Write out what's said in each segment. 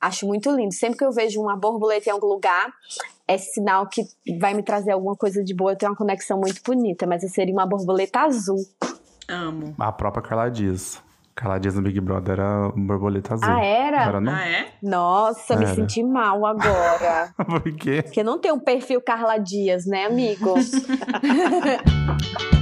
Acho muito lindo. Sempre que eu vejo uma borboleta em algum lugar, é sinal que vai me trazer alguma coisa de boa. Eu tenho uma conexão muito bonita, mas eu seria uma borboleta azul. Amo. A própria Carla Dias. Carla Dias no Big Brother era borboleta azul. Ah, era? Era não? Ah, é? Nossa, me Era. senti mal agora. Por quê? Porque não tem um perfil Carla Dias, né, amigo?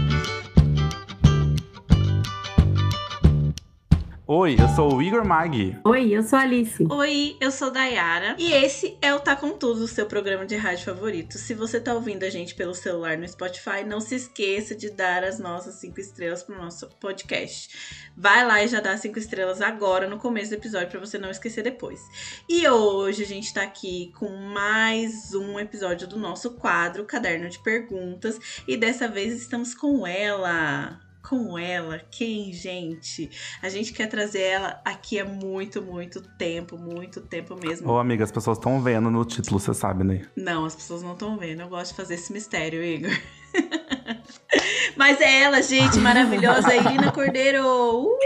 Oi, eu sou o Igor Mag. Oi, eu sou a Alice. Oi, eu sou Dayara e esse é o Tá Com Tudo, o seu programa de rádio favorito. Se você tá ouvindo a gente pelo celular no Spotify, não se esqueça de dar as nossas cinco estrelas pro nosso podcast. Vai lá e já dá cinco estrelas agora no começo do episódio pra você não esquecer depois. E hoje a gente tá aqui com mais um episódio do nosso quadro Caderno de Perguntas e dessa vez estamos com ela. Com ela, quem, gente? A gente quer trazer ela aqui há muito, muito tempo, muito tempo mesmo. Ô, amiga, as pessoas estão vendo no título, você sabe, né? Não, as pessoas não estão vendo. Eu gosto de fazer esse mistério, Igor. Mas é ela, gente, maravilhosa, Irina Cordeiro. Uh!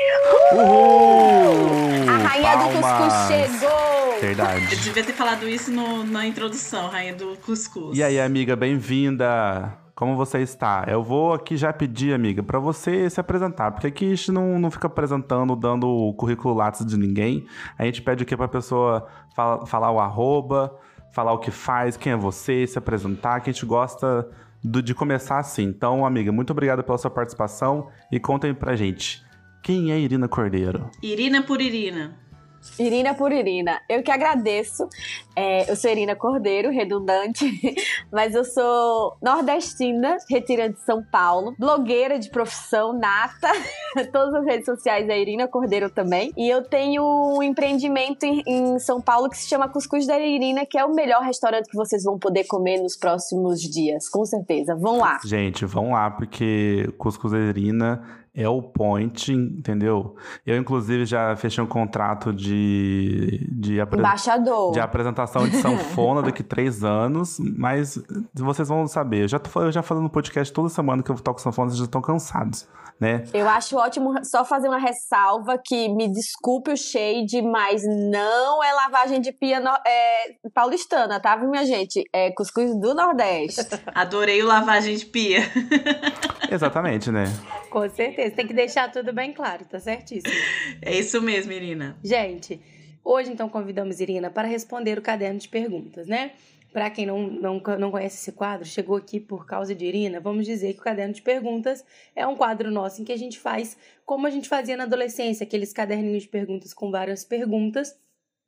Uhul! A rainha do Palmas! cuscuz chegou! Eu Verdade. devia ter falado isso no- na introdução, rainha do cuscuz. E aí, amiga, bem-vinda. Como você está? Eu vou aqui já pedir, amiga, pra você se apresentar, porque aqui a gente não, não fica apresentando, dando o currículo látis de ninguém. A gente pede o quê pra pessoa fala- falar o arroba, falar o que faz, quem é você, se apresentar, que a gente gosta do- de começar assim. Então, amiga, muito obrigado pela sua participação e contem pra gente. Quem é Irina Cordeiro? Irina por Irina. Irina por Irina. Eu que agradeço. É, eu sou Irina Cordeiro, redundante, mas eu sou nordestina, retirante de São Paulo, blogueira de profissão, nata. Todas as redes sociais é Irina Cordeiro também. E eu tenho um empreendimento em, em São Paulo que se chama Cuscuz da Irina, que é o melhor restaurante que vocês vão poder comer nos próximos dias, com certeza. Vão lá. Gente, vão lá, porque Cuscuz da Irina é o point, entendeu? Eu, inclusive, já fechei um contrato de, de, Embaixador. de apresentação de sanfona daqui três anos, mas vocês vão saber. Eu já tô eu já falando no podcast toda semana que eu toco sanfona, vocês já estão cansados, né? Eu acho ótimo só fazer uma ressalva que me desculpe o shade, mas não é lavagem de pia no- é, paulistana, tá, viu, minha gente? É cuscuz do Nordeste. Adorei o lavagem de pia. Exatamente, né? Com certeza, tem que deixar tudo bem claro, tá certíssimo. É isso mesmo, Irina. Gente, hoje então convidamos Irina para responder o caderno de perguntas, né? Para quem não, não, não conhece esse quadro, chegou aqui por causa de Irina, vamos dizer que o caderno de perguntas é um quadro nosso em que a gente faz como a gente fazia na adolescência, aqueles caderninhos de perguntas com várias perguntas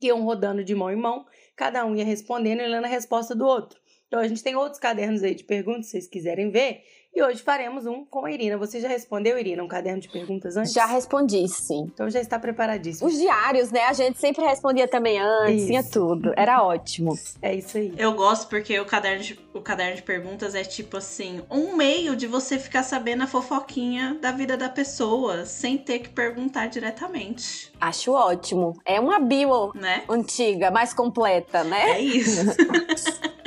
que iam rodando de mão em mão, cada um ia respondendo e lendo a resposta do outro. Então a gente tem outros cadernos aí de perguntas, se vocês quiserem ver, e hoje faremos um com a Irina. Você já respondeu, Irina, um caderno de perguntas antes? Já respondi, sim. Então já está preparadíssimo. Os diários, né? A gente sempre respondia também antes, Isso. tinha tudo. Era ótimo. É isso aí. Eu gosto porque o caderno, de, o caderno de perguntas é tipo assim, um meio de você ficar sabendo a fofoquinha da vida da pessoa, sem ter que perguntar diretamente, Acho ótimo. É uma bio né? antiga, mais completa, né? É isso.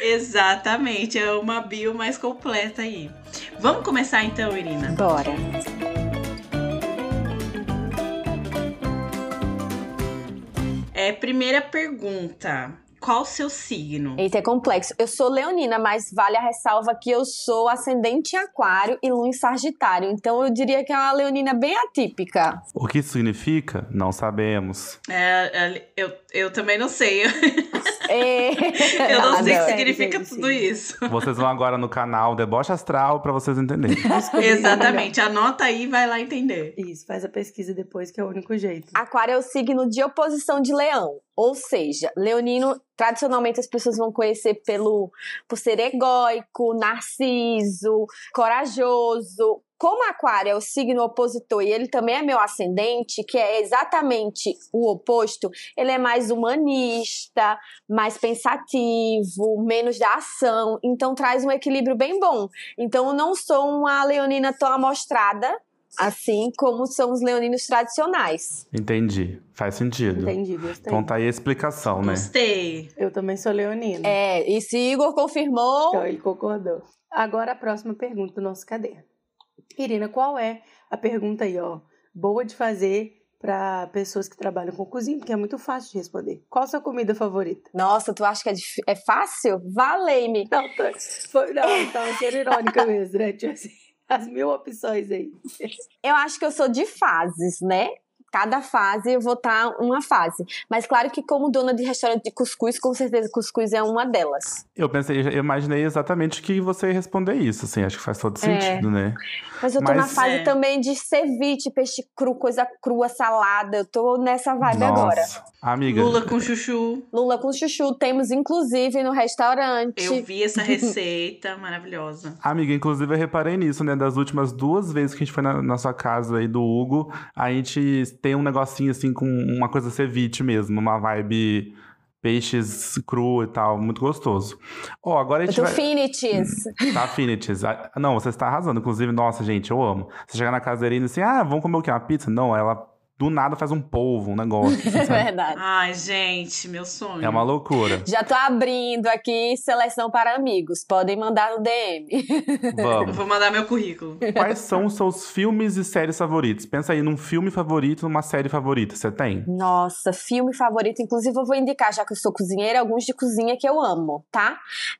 Exatamente, é uma bio mais completa aí. Vamos começar então, Irina. Bora. É, primeira pergunta. Qual o seu signo? Eita, é complexo. Eu sou leonina, mas vale a ressalva que eu sou ascendente em aquário e lua em sagitário. Então eu diria que é uma leonina bem atípica. O que isso significa? Não sabemos. É, é, eu, eu também não sei. É... Eu não sei o que significa gente, tudo sim. isso. Vocês vão agora no canal Deboche Astral pra vocês entenderem. Exatamente. Anota aí e vai lá entender. Isso, faz a pesquisa depois, que é o único jeito. Aquário é o signo de oposição de leão. Ou seja, leonino, tradicionalmente as pessoas vão conhecer pelo, por ser egóico, narciso, corajoso. Como aquário é o signo opositor e ele também é meu ascendente, que é exatamente o oposto, ele é mais humanista, mais pensativo, menos da ação, então traz um equilíbrio bem bom. Então eu não sou uma leonina tão amostrada, assim como são os leoninos tradicionais. Entendi. Faz sentido. Entendi, gostei. Então tá aí a explicação, né? Gostei. Eu também sou leonina. É, e se Igor confirmou, Então ele concordou. Agora a próxima pergunta do nosso caderno. Irina, qual é a pergunta aí, ó? Boa de fazer para pessoas que trabalham com cozinha, porque é muito fácil de responder. Qual a sua comida favorita? Nossa, tu acha que é, é fácil? Valei-me. Não, tá, foi, não, tava sendo irônica mesmo, né? Tipo assim, as mil opções aí. Eu acho que eu sou de fases, né? Cada fase eu vou estar tá uma fase. Mas claro que como dona de restaurante de cuscuz, com certeza cuscuz é uma delas. Eu pensei, eu imaginei exatamente que você ia responder isso, assim, acho que faz todo é. sentido, é. né? Mas eu tô Mas, na fase é. também de ceviche, peixe cru, coisa crua, salada. Eu tô nessa vibe Nossa. agora. Amiga. Lula com chuchu. Lula com chuchu. Temos, inclusive, no restaurante. Eu vi essa receita maravilhosa. Amiga, inclusive eu reparei nisso, né? Das últimas duas vezes que a gente foi na, na sua casa aí do Hugo, a gente tem um negocinho assim com uma coisa ceviche mesmo, uma vibe peixes cru e tal, muito gostoso. Ó, oh, agora a gente do vai... Finities. Tá, Finities. Ah, não, você está arrasando. Inclusive, nossa, gente, eu amo. Você chegar na casa e assim, ah, vamos comer o quê? Uma pizza? Não, ela do nada faz um polvo, um negócio. Assim, é verdade. Ai, gente, meu sonho. É uma loucura. Já tô abrindo aqui seleção para amigos. Podem mandar no DM. Vamos. Vou mandar meu currículo. Quais são os seus filmes e séries favoritos? Pensa aí num filme favorito, numa série favorita. Você tem? Nossa, filme favorito. Inclusive, eu vou indicar, já que eu sou cozinheira, alguns de cozinha que eu amo, tá?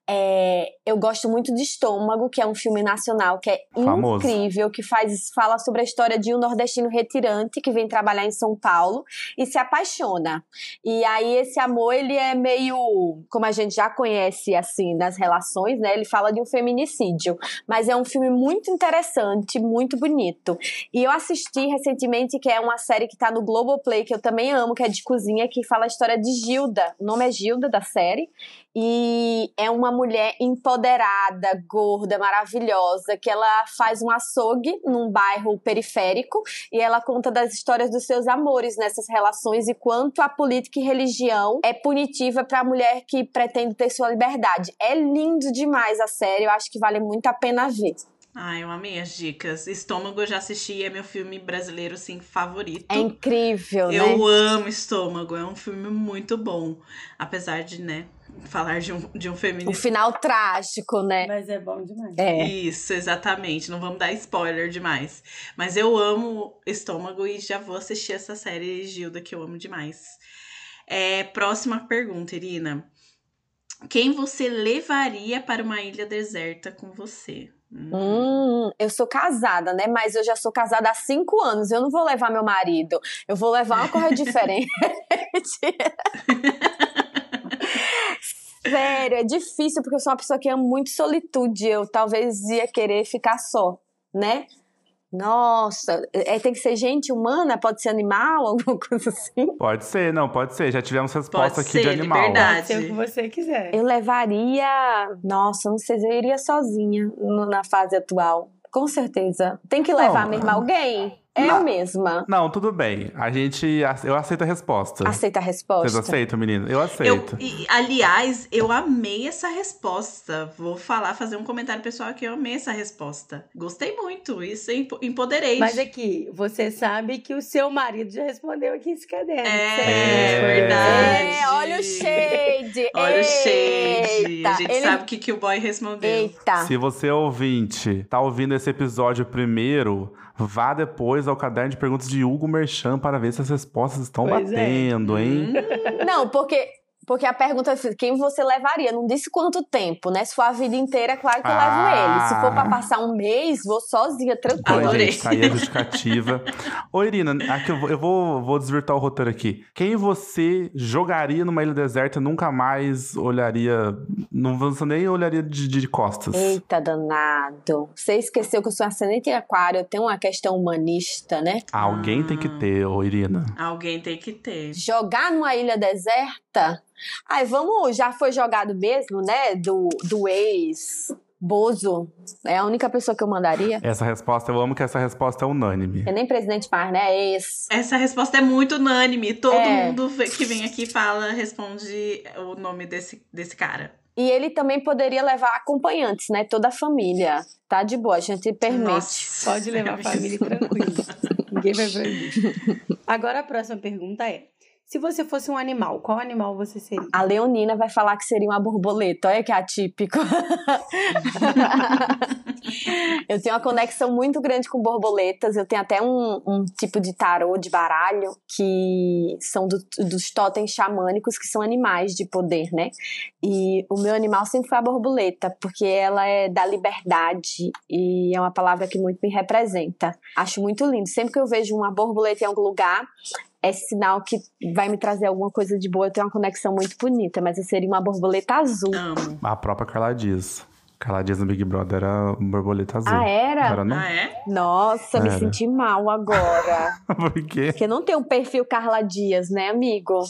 É, eu gosto muito de Estômago, que é um filme nacional que é Famoso. incrível, que faz, fala sobre a história de um nordestino retirante que vem trabalhar trabalhar em São Paulo e se apaixona. E aí esse amor, ele é meio, como a gente já conhece assim nas relações, né? Ele fala de um feminicídio, mas é um filme muito interessante, muito bonito. E eu assisti recentemente que é uma série que tá no Globoplay que eu também amo, que é de cozinha, que fala a história de Gilda. O nome é Gilda da série e é uma mulher empoderada, gorda, maravilhosa, que ela faz um açougue num bairro periférico e ela conta das histórias dos seus amores nessas relações e quanto a política e religião é punitiva para a mulher que pretende ter sua liberdade. É lindo demais a série, eu acho que vale muito a pena ver. Ah, eu amei as dicas. Estômago eu já assisti, é meu filme brasileiro, assim, favorito. É incrível, eu né? Eu amo Estômago, é um filme muito bom. Apesar de, né, falar de um, de um feminismo. O final trágico, né? Mas é bom demais. É. Isso, exatamente. Não vamos dar spoiler demais. Mas eu amo Estômago e já vou assistir essa série Gilda, que eu amo demais. É, próxima pergunta, Irina. Quem você levaria para uma ilha deserta com você? Hum. hum, eu sou casada, né? Mas eu já sou casada há cinco anos. Eu não vou levar meu marido. Eu vou levar uma coisa diferente. Sério, é difícil porque eu sou uma pessoa que ama muito solitude. Eu talvez ia querer ficar só, né? Nossa, é, tem que ser gente humana? Pode ser animal? Alguma coisa assim? Pode ser, não, pode ser. Já tivemos resposta pode aqui ser, de animal. Liberdade. Pode ser o que você quiser. Eu levaria. Nossa, não sei se eu iria sozinha na fase atual. Com certeza. Tem que levar não, mesmo alguém. É não, mesma. Não, tudo bem. A gente. Eu aceito a resposta. Aceita a resposta. Vocês aceitam, menino? Eu aceito. Eu, e, aliás, eu amei essa resposta. Vou falar, fazer um comentário pessoal que eu amei essa resposta. Gostei muito. Isso empoderei. Mas aqui, você sabe que o seu marido já respondeu aqui esse caderno. É, é verdade. É, olha o shade. olha o shade. A gente Ele... sabe o que, que o boy respondeu. Eita. Se você ouvinte tá ouvindo esse episódio primeiro Vá depois ao caderno de perguntas de Hugo Merchan para ver se as respostas estão pois é. batendo, é. hein? Não, porque porque a pergunta é quem você levaria? Não disse quanto tempo, né? Se for a vida inteira, é claro que eu ah. levo ele. Se for pra passar um mês, vou sozinha, tranquila. Ai, gente, tá aí a justificativa. Ô, Irina, aqui eu, vou, eu vou, vou desvirtar o roteiro aqui. Quem você jogaria numa ilha deserta e nunca mais olharia... Não você nem olharia de, de costas? Eita, danado. Você esqueceu que eu sou ascendente em aquário, eu tenho uma questão humanista, né? Alguém ah. tem que ter, ô Irina. Alguém tem que ter. Jogar numa ilha deserta? Ai, vamos, já foi jogado mesmo, né? Do, do ex. Bozo é a única pessoa que eu mandaria. Essa resposta, eu amo que essa resposta é unânime. É nem presidente mais, né? É ex. Essa resposta é muito unânime. Todo é. mundo que vem aqui fala, responde o nome desse, desse cara. E ele também poderia levar acompanhantes, né? Toda a família. Tá de boa, a gente permite. Nossa, Pode levar a família tranquilo. Ninguém vai proibir. Agora a próxima pergunta é: Se você fosse um animal, qual animal você seria? A Leonina vai falar que seria uma borboleta. Olha que atípico. eu tenho uma conexão muito grande com borboletas. Eu tenho até um, um tipo de tarô de baralho que são do, dos totens xamânicos, que são animais de poder, né? E o meu animal sempre foi a borboleta, porque ela é da liberdade e é uma palavra que muito me representa. Acho muito lindo. Sempre que eu vejo uma borboleta em algum lugar, é sinal que vai me trazer alguma coisa de boa. Eu tenho uma conexão muito bonita, mas eu seria uma borboleta azul. Amo. A própria Carla Dias. Carla Dias no Big Brother era borboleta azul. Ah, era? Era, não? Ah, é? Nossa, me Era. senti mal agora. Por quê? Porque não tem um perfil Carla Dias, né, amigo?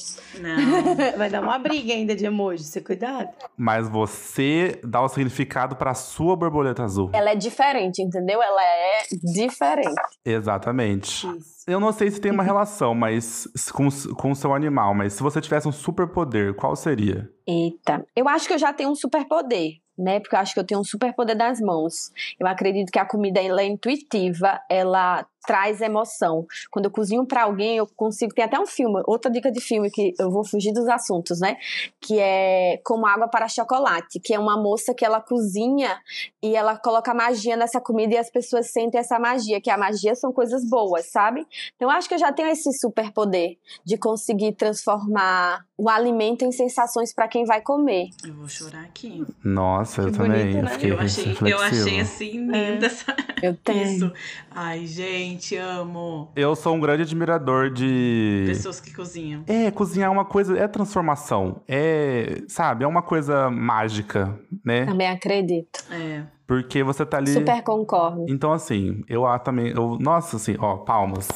Não. Vai dar uma briga ainda de emoji, você cuidado. Mas você dá o significado pra sua borboleta azul. Ela é diferente, entendeu? Ela é diferente. Exatamente. Isso. Eu não sei se tem uma relação, mas com, com o seu animal, mas se você tivesse um superpoder, qual seria? Eita, eu acho que eu já tenho um superpoder, né? Porque eu acho que eu tenho um superpoder das mãos. Eu acredito que a comida ela é intuitiva, ela traz emoção. Quando eu cozinho pra alguém, eu consigo. Tem até um filme, outra dica de filme que eu vou fugir dos assuntos, né? Que é Como Água para Chocolate, que é uma moça que ela cozinha e ela coloca magia nessa comida e as pessoas sentem essa magia, que a magia são coisas boas, sabe? Então eu acho que eu já tenho esse superpoder de conseguir transformar o alimento em sensações pra quem vai comer. Eu vou chorar aqui. Nossa, eu Que também. bonito, eu né? fiquei Eu achei, eu achei assim linda essa... Eu tenho. isso. Ai, gente, amo. Eu sou um grande admirador de. Pessoas que cozinham. É, cozinhar é uma coisa, é transformação. É, sabe, é uma coisa mágica, né? Também acredito. É. Porque você tá ali. Super concordo. Então, assim, eu ah, também. Eu, nossa, assim, ó, palmas.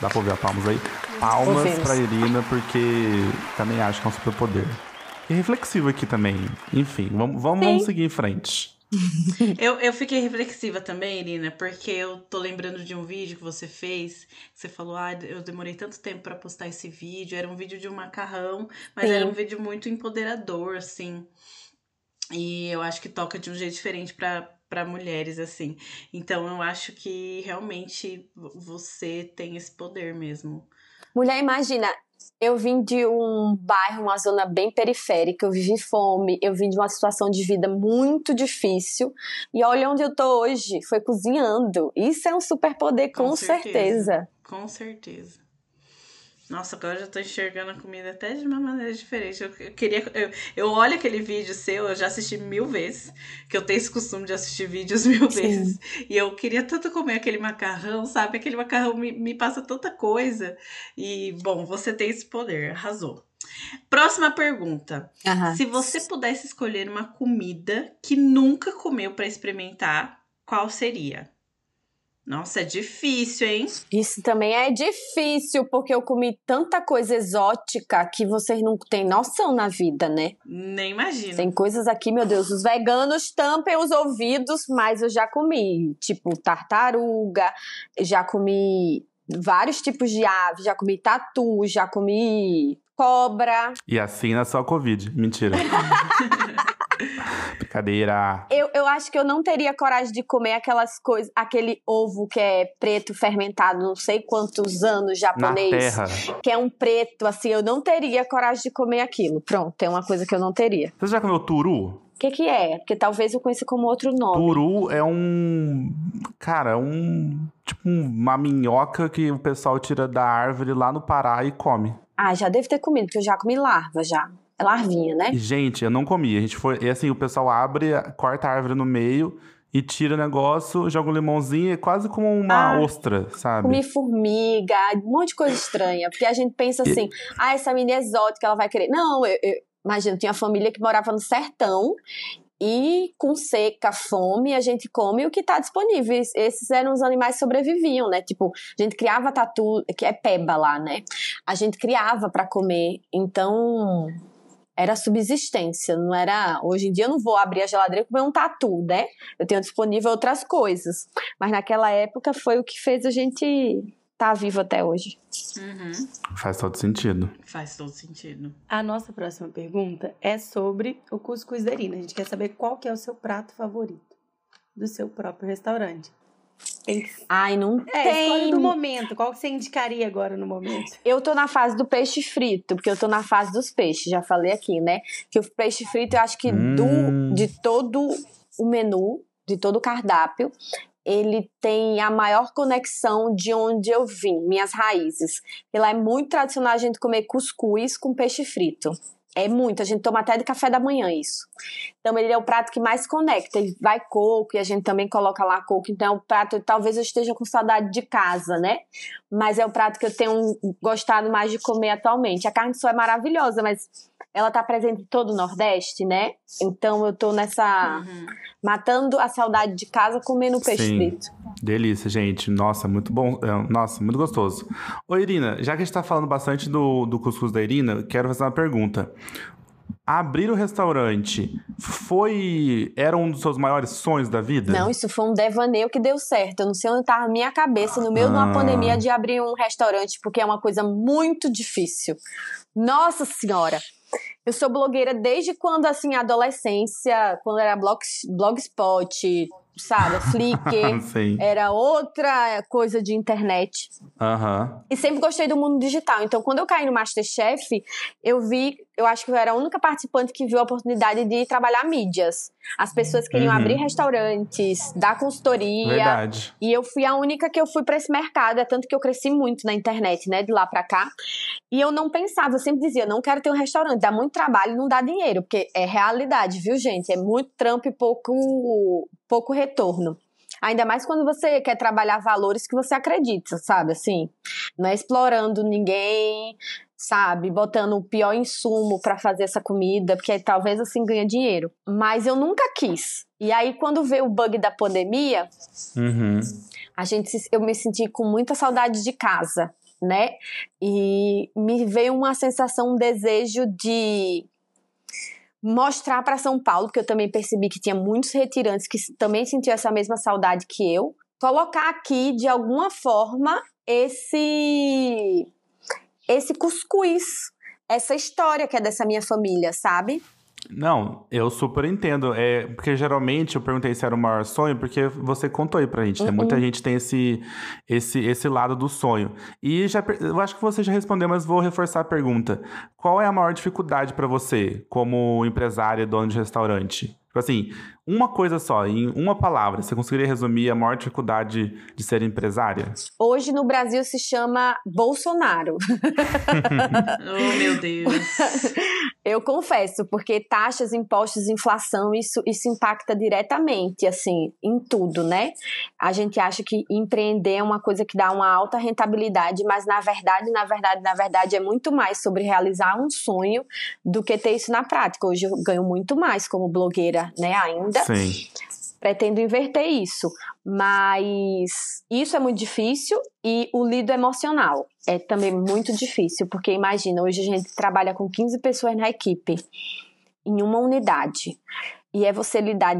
Dá pra ouvir a palmas aí? Palmas Ouvimos. pra Irina, porque também acho que é um superpoder. E reflexivo aqui também. Enfim, vamos, vamos, vamos seguir em frente. Eu, eu fiquei reflexiva também, Irina, porque eu tô lembrando de um vídeo que você fez. Que você falou, ah, eu demorei tanto tempo pra postar esse vídeo. Era um vídeo de um macarrão, mas Sim. era um vídeo muito empoderador, assim. E eu acho que toca de um jeito diferente pra para mulheres, assim. Então eu acho que realmente vo- você tem esse poder mesmo. Mulher, imagina, eu vim de um bairro, uma zona bem periférica, eu vivi fome, eu vim de uma situação de vida muito difícil. E olha onde eu tô hoje, foi cozinhando. Isso é um superpoder, com, Com certeza. certeza. Com certeza. Nossa, agora eu já tô enxergando a comida até de uma maneira diferente. Eu, eu queria. Eu, eu olho aquele vídeo seu, eu já assisti mil vezes. Que eu tenho esse costume de assistir vídeos mil Sim. vezes. E eu queria tanto comer aquele macarrão, sabe? Aquele macarrão me, me passa tanta coisa. E, bom, você tem esse poder, arrasou. Próxima pergunta. Se você pudesse escolher uma comida que nunca comeu pra experimentar, qual seria? Nossa, é difícil, hein? Isso também é difícil, porque eu comi tanta coisa exótica que vocês não têm noção na vida, né? Nem imagino. Tem coisas aqui, meu Deus, os veganos tampem os ouvidos, mas eu já comi, tipo, tartaruga, já comi vários tipos de ave, já comi tatu, já comi cobra. E assim é só Covid. Mentira. Brincadeira. Eu, eu acho que eu não teria coragem de comer aquelas coisas, aquele ovo que é preto fermentado, não sei quantos anos Na japonês. terra. que é um preto, assim, eu não teria coragem de comer aquilo. Pronto, é uma coisa que eu não teria. Você já comeu turu? O que que é? Porque talvez eu conheça como outro nome. Turu é um. Cara, é um. Tipo uma minhoca que o pessoal tira da árvore lá no Pará e come. Ah, já deve ter comido, porque eu já comi larva, já. Larvinha, né? Gente, eu não comi. A gente foi. E assim, o pessoal abre, corta a árvore no meio e tira o negócio, joga um limãozinho, é quase como uma Ah, ostra, sabe? Comi formiga, um monte de coisa estranha. Porque a gente pensa assim, ah, essa menina é exótica, ela vai querer. Não, eu, eu imagina, tinha uma família que morava no sertão e com seca, fome, a gente come o que tá disponível. Es- Esses eram os animais que sobreviviam, né? Tipo, a gente criava tatu, que é peba lá, né? A gente criava pra comer. Então, era subsistência, não era. Hoje em dia eu não vou abrir a geladeira e comer um tatu, né? Eu tenho disponível outras coisas. Mas naquela época foi o que fez a gente estar vivo até hoje. Uhum. Faz todo sentido. Faz todo sentido. A nossa próxima pergunta é sobre o cuscuz da Irina. A gente quer saber qual que é o seu prato favorito do seu próprio restaurante. Tem que... Ai, não É, tem. escolhe do momento. Qual que você indicaria agora no momento? Eu tô na fase do peixe frito, porque eu tô na fase dos peixes, já falei aqui, né? Que o peixe frito, eu acho que Hum. do, de todo o menu, de todo o cardápio, ele tem a maior conexão de onde eu vim, minhas raízes. E lá é muito tradicional a gente comer cuscuz com peixe frito. É muito, a gente toma até de café da manhã isso. Então ele é o prato que mais conecta. E vai coco, e a gente também coloca lá coco. Então é o prato, talvez eu esteja com saudade de casa, né? Mas é o prato que eu tenho gostado mais de comer atualmente. A carne só é maravilhosa, mas ela tá presente em todo o Nordeste, né? Então eu tô nessa. Uhum. matando a saudade de casa comendo peixe Sim. frito. Delícia, gente. Nossa, muito bom. É, Nossa, muito gostoso. Ô, Irina, já que a gente tá falando bastante do, do cuscuz da Irina, quero fazer uma pergunta. Abrir o restaurante foi. Era um dos seus maiores sonhos da vida? Não, isso foi um devaneio que deu certo. Eu não sei onde tava a minha cabeça no meio de uma Ah. pandemia de abrir um restaurante, porque é uma coisa muito difícil. Nossa Senhora! Eu sou blogueira desde quando, assim, adolescência, quando era blog, Blogspot, sabe? Flickr. Era outra coisa de internet. Aham. E sempre gostei do mundo digital. Então, quando eu caí no Masterchef, eu vi, eu acho que eu era a única participante que viu a oportunidade de trabalhar mídias. As pessoas queriam Uhum. abrir restaurantes, dar consultoria. Verdade. E eu fui a única que eu fui para esse mercado, é tanto que eu cresci muito na internet, né, de lá para cá. E eu não pensava, eu sempre dizia, não quero ter um restaurante, dá muito trabalho, e não dá dinheiro, porque é realidade, viu, gente? É muito trampo e pouco pouco retorno. Ainda mais quando você quer trabalhar valores que você acredita, sabe? Assim, não é explorando ninguém, sabe? Botando o pior insumo para fazer essa comida, porque talvez assim ganha dinheiro. Mas eu nunca quis. E aí, quando veio o bug da pandemia, Uhum. a gente, eu me senti com muita saudade de casa, né? E me veio uma sensação, um desejo de mostrar para São Paulo, porque eu também percebi que tinha muitos retirantes que também sentiam essa mesma saudade que eu, colocar aqui de alguma forma esse esse cuscuz, essa história que é dessa minha família, sabe? Não, eu super entendo. É, porque geralmente eu perguntei se era o maior sonho, porque você contou aí pra gente, né? Muita gente tem esse, esse, esse lado do sonho. E já, eu acho que você já respondeu, mas vou reforçar a pergunta. Qual é a maior dificuldade pra você, como empresária, dono de restaurante? Tipo assim, uma coisa só, em uma palavra, você conseguiria resumir a maior dificuldade de ser empresária? Hoje no Brasil se chama Bolsonaro. Oh, meu Deus. Eu confesso, porque taxas, impostos, inflação, isso, isso impacta diretamente, assim, em tudo, né? A gente acha que empreender é uma coisa que dá uma alta rentabilidade, mas na verdade, na verdade, na verdade, é muito mais sobre realizar um sonho do que ter isso na prática. Hoje eu ganho muito mais como blogueira, né, ainda Sim. pretendo inverter isso, mas isso é muito difícil e o lido emocional é também muito difícil, porque imagina, hoje a gente trabalha com 15 pessoas na equipe, em uma unidade, e é você lidar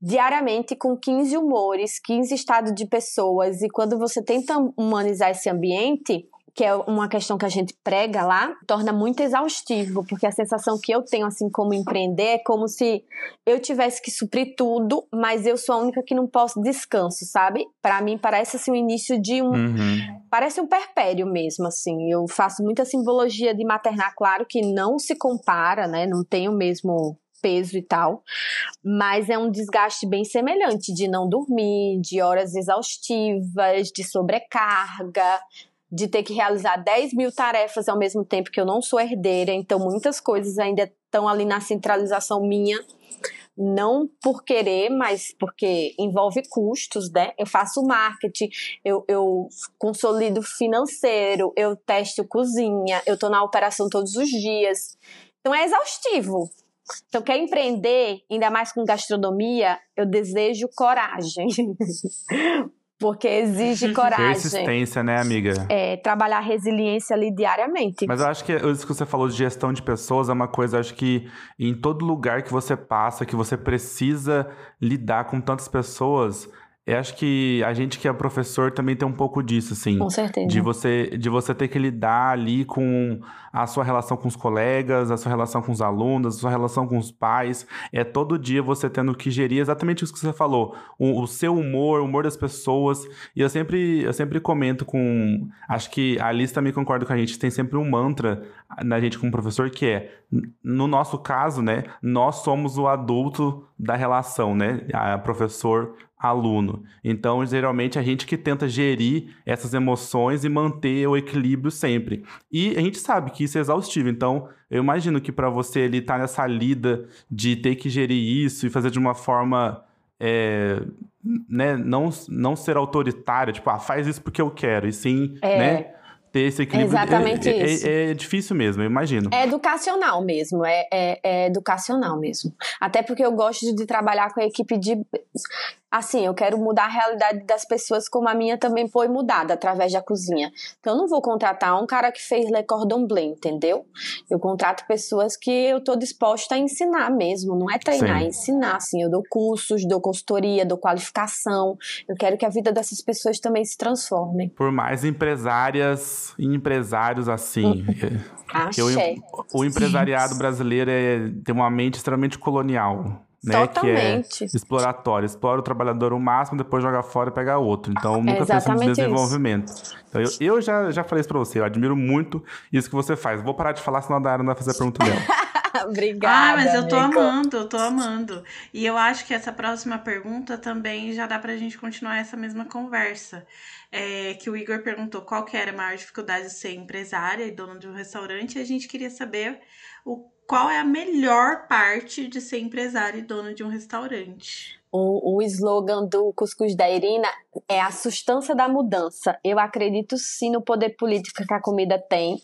diariamente com 15 humores, 15 estados de pessoas, e quando você tenta humanizar esse ambiente, que é uma questão que a gente prega lá, torna muito exaustivo, porque a sensação que eu tenho, assim, como empreender, é como se eu tivesse que suprir tudo, mas eu sou a única que não posso descanso, sabe? Para mim parece assim o início de um, Uhum. parece um perpério mesmo, assim. Eu faço muita simbologia de maternar, claro que não se compara, né? Não tem o mesmo peso e tal, mas é um desgaste bem semelhante de não dormir, de horas exaustivas, de sobrecarga, de ter que realizar 10 mil tarefas ao mesmo tempo que eu não sou herdeira, então muitas coisas ainda estão ali na centralização minha não por querer, mas porque envolve custos, né? Eu faço marketing, eu, eu consolido financeiro, eu testo cozinha, eu tô na operação todos os dias. Então é exaustivo. Então, quer empreender, ainda mais com gastronomia, eu desejo coragem. Porque exige coragem. Persistência, né, amiga? É, trabalhar a resiliência ali diariamente. Mas eu acho que isso que você falou de gestão de pessoas é uma coisa, acho que em todo lugar que você passa, que você precisa lidar com tantas pessoas, Eu acho que a gente que é professor também tem um pouco disso, assim. Com certeza. De você, de você ter que lidar ali com a sua relação com os colegas, a sua relação com os alunos, a sua relação com os pais. É todo dia você tendo que gerir exatamente isso que você falou. O, o seu humor, o humor das pessoas. E eu sempre, eu sempre comento com. Acho que a Alice também concorda com a gente. Tem sempre um mantra na gente como professor que é, no nosso caso, né? Nós somos o adulto da relação, né? A professor aluno. Então, geralmente, a gente que tenta gerir essas emoções e manter o equilíbrio sempre. E a gente sabe que isso é exaustivo. Então, eu imagino que para você ele estar tá nessa lida de ter que gerir isso e fazer de uma forma. É, né, não, não ser autoritária, tipo, ah, faz isso porque eu quero, e sim, É. né, ter esse equilíbrio. Exatamente é, é- isso. É, é difícil mesmo, eu imagino. É educacional mesmo, é, é, é educacional mesmo. Até porque eu gosto de trabalhar com a equipe de. Assim, eu quero mudar a realidade das pessoas como a minha também foi mudada através da cozinha. Então, eu não vou contratar um cara que fez Le Cordon Bleu, entendeu? Eu contrato pessoas que eu tô disposta a ensinar mesmo, não é treinar, Sim. é ensinar. Assim, eu dou cursos, dou consultoria, dou qualificação. Eu quero que a vida dessas pessoas também se transforme. Por mais empresárias e empresários assim. que o, Axé. o empresariado brasileiro é, tem uma mente extremamente colonial. Né, Totalmente. Que é exploratório. Explora o trabalhador o máximo, depois joga fora e pega outro. Então, nunca pensa em exatamente isso. desenvolvimento. Então, eu, eu já, já falei isso pra você. Eu admiro muito isso que você faz. Vou parar de falar, senão a Dayana não vai fazer a pergunta dela. Obrigada. Ah, mas eu tô amigo. amando, eu tô amando. E eu acho que essa próxima pergunta também já dá pra gente continuar essa mesma conversa. É, que o Igor perguntou qual que era a maior dificuldade de ser empresária e dona de um restaurante, e a gente queria saber o, qual é a melhor parte de ser empresária e dona de um restaurante. O, o slogan do Cuscuz da Irina é a sustância da mudança. Eu acredito sim no poder político que a comida tem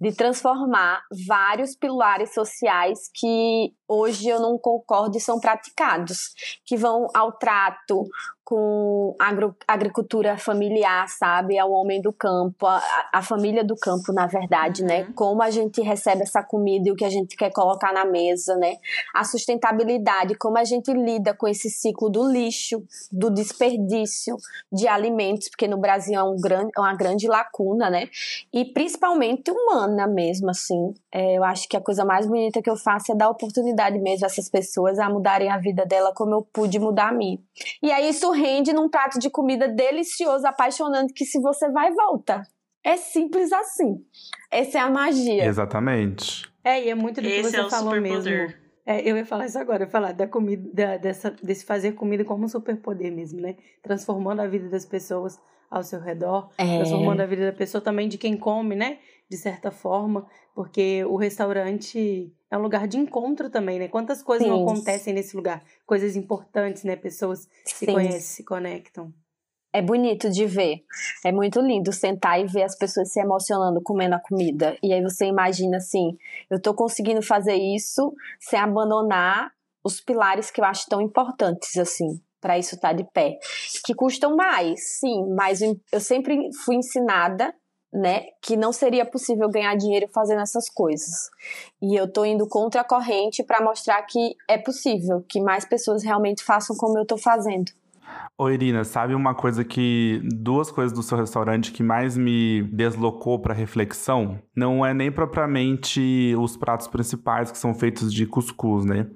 de transformar vários pilares sociais que hoje eu não concordo e são praticados, que vão ao trato com agro, agricultura familiar, sabe? Ao homem do campo, a, a família do campo, na verdade, Uhum. né? Como a gente recebe essa comida e o que a gente quer colocar na mesa, né? a sustentabilidade, como a gente lida com esse ciclo do lixo, do desperdício de alimentos, porque no Brasil é um grande, é uma grande lacuna, né? E principalmente humana mesmo, assim. É, eu acho que a coisa mais bonita que eu faço é dar oportunidade mesmo a essas pessoas a mudarem a vida dela como eu pude mudar a minha. E aí isso rende num prato de comida delicioso, apaixonante, que se você vai, volta. É simples assim. Essa é a magia. Exatamente. É, e é muito do que Esse você é o falou mesmo. superpoder. É, eu ia falar isso agora, eu ia falar da comida, da- dessa, desse fazer comida como um superpoder mesmo, né? Transformando a vida das pessoas ao seu redor, É. transformando a vida da pessoa também de quem come, né? De certa forma, porque o restaurante é um lugar de encontro também, né? Quantas coisas não Sim. acontecem nesse lugar? Coisas importantes, né? Pessoas se Sim. conhecem, se conectam. É bonito de ver. É muito lindo sentar e ver as pessoas se emocionando comendo a comida. E aí você imagina assim: eu tô conseguindo fazer isso sem abandonar os pilares que eu acho tão importantes, assim, para isso estar de pé. Que custam mais, sim, mas eu sempre fui ensinada. Né, que não seria possível ganhar dinheiro fazendo essas coisas. E eu tô indo contra a corrente para mostrar que é possível, que mais pessoas realmente façam como eu tô fazendo. Ô Irina, sabe uma coisa que. Duas coisas do seu restaurante que mais me deslocou para reflexão? Não é nem propriamente os pratos principais que são feitos de cuscuz, né?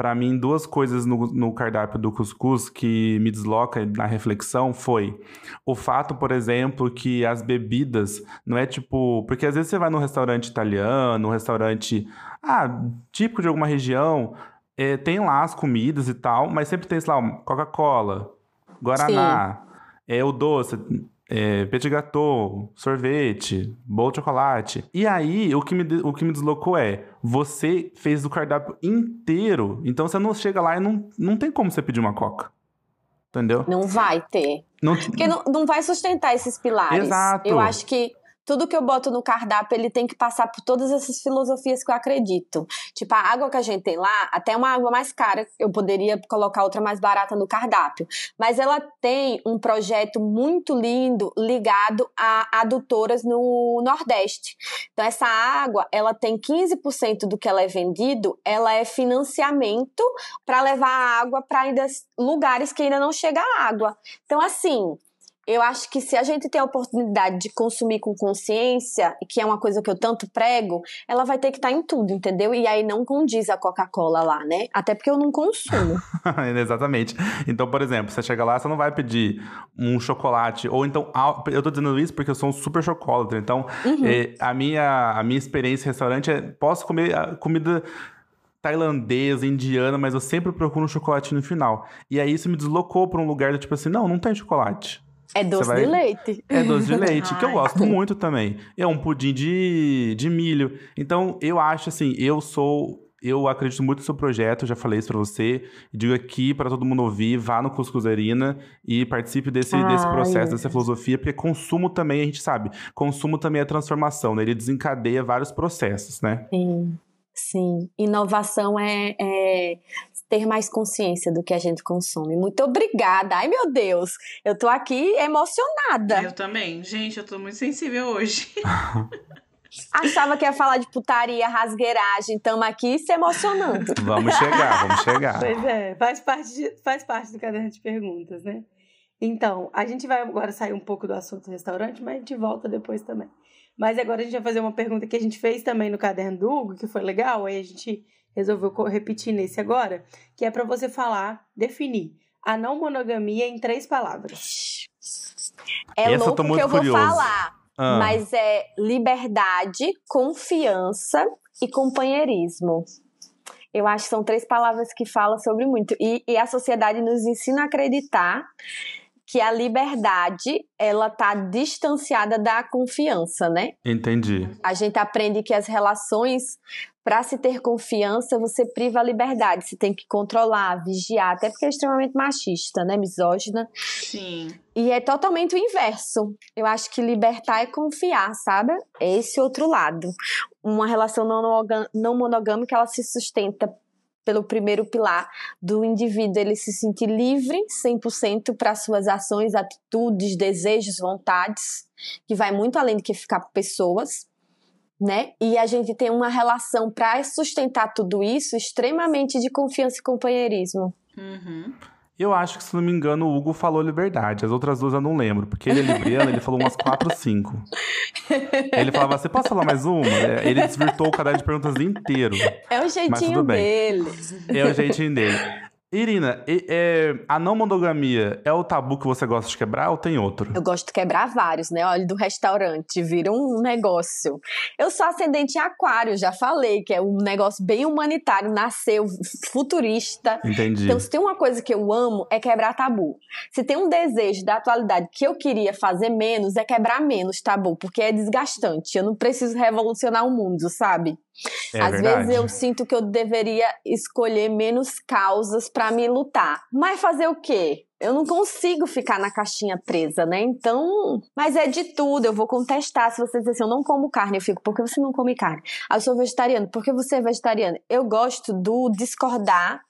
Para mim, duas coisas no, no cardápio do cuscuz que me desloca na reflexão foi o fato, por exemplo, que as bebidas não é tipo. Porque às vezes você vai num restaurante italiano, um restaurante ah, típico de alguma região, é, tem lá as comidas e tal, mas sempre tem, sei lá, Coca-Cola, Guaraná, é o doce, é, petit gâteau, sorvete, bolo de chocolate. E aí, o que, me, o que me deslocou é, você fez o cardápio inteiro, então você não chega lá e não, não tem como você pedir uma Coca. Entendeu? Não vai ter. Não, Porque não, não vai sustentar esses pilares. Exato. Eu acho que tudo que eu boto no cardápio, ele tem que passar por todas essas filosofias que eu acredito. Tipo, a água que a gente tem lá, até uma água mais cara, eu poderia colocar outra mais barata no cardápio. Mas ela tem um projeto muito lindo ligado a adutoras no Nordeste. Então, essa água, ela tem 15% do que ela é vendido, ela é financiamento para levar a água para lugares que ainda não chega a água. Então, assim, eu acho que se a gente tem a oportunidade de consumir com consciência, que é uma coisa que eu tanto prego, ela vai ter que estar tá em tudo, entendeu? E aí não condiz a Coca-Cola lá, né? Até porque eu não consumo. Exatamente. Então, por exemplo, você chega lá, você não vai pedir um chocolate, ou então, eu tô dizendo isso porque eu sou um super chocolate, então uhum. é, a, minha, a minha experiência em restaurante é, posso comer comida tailandesa, indiana, mas eu sempre procuro um chocolate no final. E aí isso me deslocou para um lugar do tipo assim, não, não tem chocolate. É doce vai... de leite. É doce de leite, que eu gosto muito também. É um pudim de, de milho. Então, eu acho assim, eu sou eu acredito muito no seu projeto, já falei isso pra você. Digo aqui para todo mundo ouvir, vá no Cuscuzerina e participe desse, Ai, desse processo, dessa filosofia, porque consumo também, a gente sabe, consumo também é transformação, né? Ele desencadeia vários processos, né? Sim. Sim, inovação é, é, ter mais consciência do que a gente consome. Muito obrigada. Ai, meu Deus, eu tô aqui emocionada. Eu também. Gente, eu tô muito sensível hoje. Achava que ia falar de putaria, rasgueiragem, estamos aqui se emocionando. Vamos chegar, vamos chegar. Pois é, faz parte, de, faz parte do caderno de perguntas, né? Então, a gente vai agora sair um pouco do assunto restaurante, mas a gente volta depois também. Mas agora a gente vai fazer uma pergunta que a gente fez também no caderno do Hugo, que foi legal, aí a gente resolveu repetir nesse agora, que é para você falar, definir a não monogamia em três palavras. É Essa louco que eu curioso. vou falar, ah. mas é liberdade, confiança e companheirismo. Eu acho que são três palavras que falam sobre muito. E, e a sociedade nos ensina a acreditar que a liberdade ela tá distanciada da confiança, né? Entendi. A gente aprende que as relações para se ter confiança, você priva a liberdade, você tem que controlar, vigiar, até porque é extremamente machista, né, misógina. Sim. E é totalmente o inverso. Eu acho que libertar é confiar, sabe? É esse outro lado. Uma relação não monogâmica, ela se sustenta pelo primeiro pilar do indivíduo, ele se sentir livre 100% para suas ações, atitudes, desejos, vontades, que vai muito além do que ficar pessoas, né? E a gente tem uma relação para sustentar tudo isso extremamente de confiança e companheirismo. Uhum. Eu acho que, se não me engano, o Hugo falou liberdade. As outras duas eu não lembro. Porque ele é libriano, ele falou umas quatro ou cinco. Ele falava assim, posso falar mais uma? Ele desvirtou o caderno de perguntas inteiro. É o jeitinho dele. É o jeitinho dele. Irina, é, a não monogamia é o tabu que você gosta de quebrar ou tem outro? Eu gosto de quebrar vários, né? Olha, do restaurante, vira um negócio. Eu sou ascendente em aquário, já falei, que é um negócio bem humanitário, nasceu futurista. Entendi. Então, se tem uma coisa que eu amo, é quebrar tabu. Se tem um desejo da atualidade que eu queria fazer menos, é quebrar menos tabu, porque é desgastante. Eu não preciso revolucionar o mundo, sabe? É Às verdade. vezes eu sinto que eu deveria escolher menos causas para me lutar. Mas fazer o quê? Eu não consigo ficar na caixinha presa, né? Então, mas é de tudo. Eu vou contestar. Se você dizer assim, eu não como carne, eu fico, por que você não come carne? Ah, eu sou vegetariano, por que você é vegetariano? Eu gosto do discordar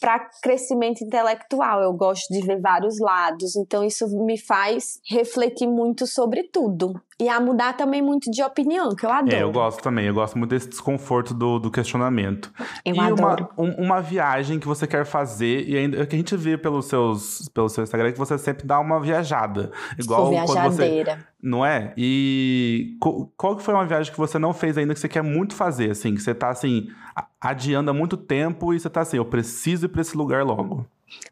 para crescimento intelectual. Eu gosto de ver vários lados, então isso me faz refletir muito sobre tudo. E a mudar também muito de opinião, que eu adoro. É, eu gosto também. Eu gosto muito desse desconforto do, do questionamento. Eu e adoro. Uma, um, uma viagem que você quer fazer, e ainda que a gente vê pelos seus, pelo seu Instagram, que você sempre dá uma viajada. Igual Sou quando você. Não é? E qual que foi uma viagem que você não fez ainda que você quer muito fazer, assim? Que você tá, assim, adiando há muito tempo e você tá assim, eu preciso ir pra esse lugar logo.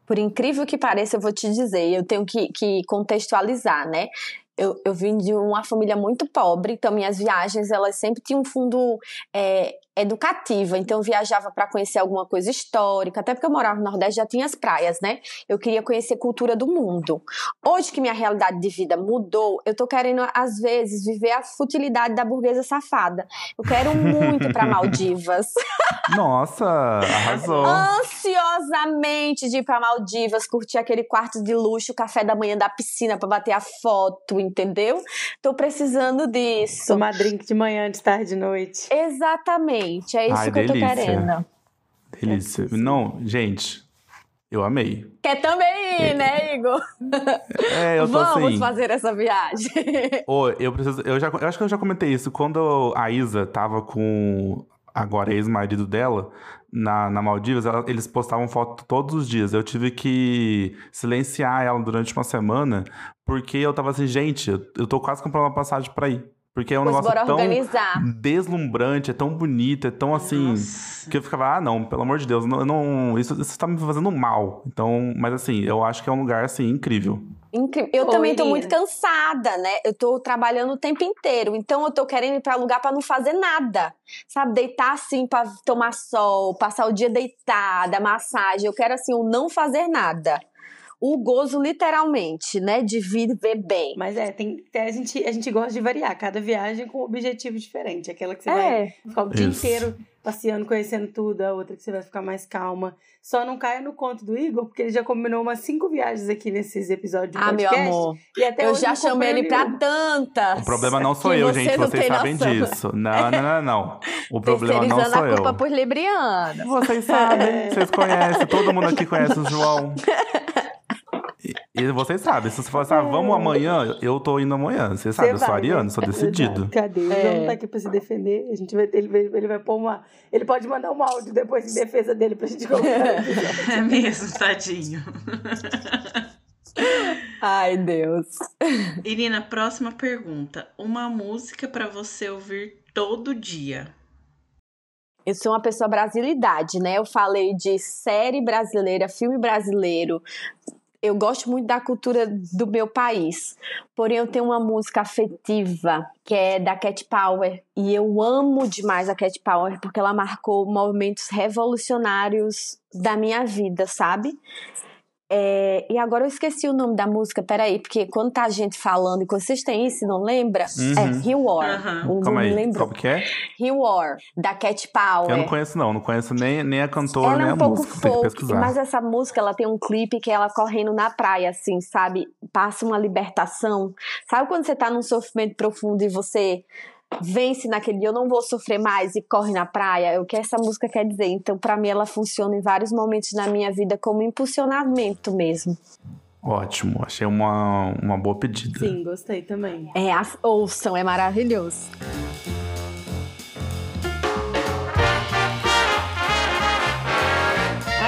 Por incrível que pareça, eu vou te dizer, eu tenho que, que contextualizar, né? Eu, eu vim de uma família muito pobre, então minhas viagens elas sempre tinham um fundo é, educativa. Então, eu viajava para conhecer alguma coisa histórica, até porque eu morava no Nordeste, já tinha as praias, né? Eu queria conhecer cultura do mundo. Hoje que minha realidade de vida mudou, eu tô querendo, às vezes, viver a futilidade da burguesa safada. Eu quero muito para Maldivas. Nossa, arrasou. Ansiosamente de ir pra Maldivas, curtir aquele quarto de luxo, café da manhã da piscina para bater a foto, entendeu? Tô precisando disso. Tomar drink de manhã, de tarde, de noite. Exatamente, é isso Ai, que eu tô delícia. querendo. Delícia. Não, gente, eu amei. Quer também ir, né, Igor? É, eu tô Vamos assim. fazer essa viagem. Ô, eu preciso. Eu, já, eu acho que eu já comentei isso. Quando a Isa tava com agora ex-marido dela na, na Maldivas, ela- eles postavam foto todos os dias. Eu tive que silenciar ela durante uma semana, porque eu tava assim, gente, eu, eu tô quase comprando uma passagem pra ir. Porque é um Pois negócio tão organizar. deslumbrante, é tão bonito, é tão assim. Nossa. Que eu ficava, ah, não, pelo amor de Deus, não, não, isso, isso tá me fazendo mal. Então, mas assim, eu acho que é um lugar, assim, incrível. Incrível. Eu também tô muito cansada, né? Eu tô trabalhando o tempo inteiro. Então eu tô querendo ir pra lugar pra não fazer nada. Sabe? Deitar assim pra tomar sol, passar o dia deitada, massagem. Eu quero assim, o não fazer nada. O gozo, literalmente, né? De viver bem. Mas é, tem, tem- a, gente, a gente gosta de variar, cada viagem com um objetivo diferente. Aquela que você vai É, ficar o dia inteiro passeando, conhecendo tudo, a outra que você vai ficar mais calma. Só não caia no conto do Igor, porque ele já combinou umas cinco viagens aqui nesses episódios de ah, meu podcast. amor. E até Eu já chamei ele pra nenhum. tantas. O problema não sou eu, você gente, vocês sabem noção. disso. Não, não, não, não. O problema não sou a culpa eu. pros librianos. Vocês sabem, vocês conhecem, todo mundo aqui conhece o João. E, vocês sabem, se você falar assim, ah, vamos amanhã, eu tô indo amanhã. Vocês sabem, eu sou vai, ariano, né? sou decidido. Cadê? O É. João não tá aqui pra se defender. A gente vai, ele, vai, ele vai pôr uma. Ele pode mandar um áudio depois em defesa dele pra gente colocar. É mesmo, tadinho. Ai, Deus. Irina, próxima pergunta. Uma música pra você ouvir todo dia. Eu sou uma pessoa brasilidade, né? Eu falei de série brasileira, filme brasileiro. Eu gosto muito da cultura do meu país. Porém, eu tenho uma música afetiva que é da Cat Power. E eu amo demais a Cat Power porque ela marcou movimentos revolucionários da minha vida, sabe? É, e agora eu esqueci o nome da música, peraí, porque quando tá a gente falando e vocês têm isso e não lembra, Uhum. é He War. Aham. Um Calma aí, lembrou. como que é? He War, da Cat Power. Eu não conheço não, não conheço nem, nem a cantora, Ela nem é a um pouco música, tem que folk, pesquisar. mas essa música ela tem um clipe que é ela correndo na praia, assim, sabe? Passa uma libertação. Sabe quando você tá num sofrimento profundo e você vence naquele dia, eu não vou sofrer mais e corre na praia? É o que essa música quer dizer. Então, pra mim, ela funciona em vários momentos na minha vida como impulsionamento mesmo. Ótimo, achei uma, uma boa pedida. Sim, gostei também. É, ouçam, é maravilhoso.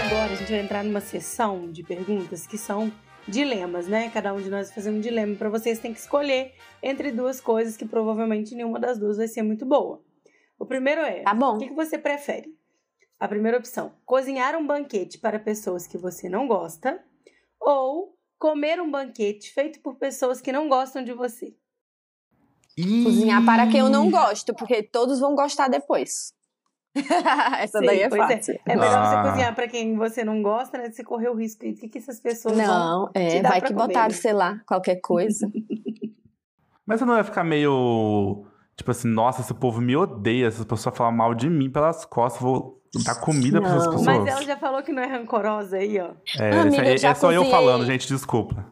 Agora a gente vai entrar numa sessão de perguntas que são dilemas, né? Cada um de nós vai fazer um dilema para vocês tem que escolher entre duas coisas que provavelmente nenhuma das duas vai ser muito boa. O primeiro é: Tá bom. o que que você prefere? A primeira opção: cozinhar um banquete para pessoas que você não gosta ou comer um banquete feito por pessoas que não gostam de você. Cozinhar para quem eu não gosto, porque todos vão gostar depois. Essa daí Sim, é pois fácil. É melhor Ah. você cozinhar para quem você não gosta, né? Você correr o risco de que, que essas pessoas vão Não, te é, dar vai que comer, botaram, né? sei lá, qualquer coisa. Mas você não vai ficar meio. Tipo assim, nossa, esse povo me odeia, essas pessoas falam mal de mim pelas costas, vou dar comida pra essas pessoas. Mas ela já falou que não é rancorosa aí, ó. É, Amiga, aí- eu já é só eu falando, gente, desculpa.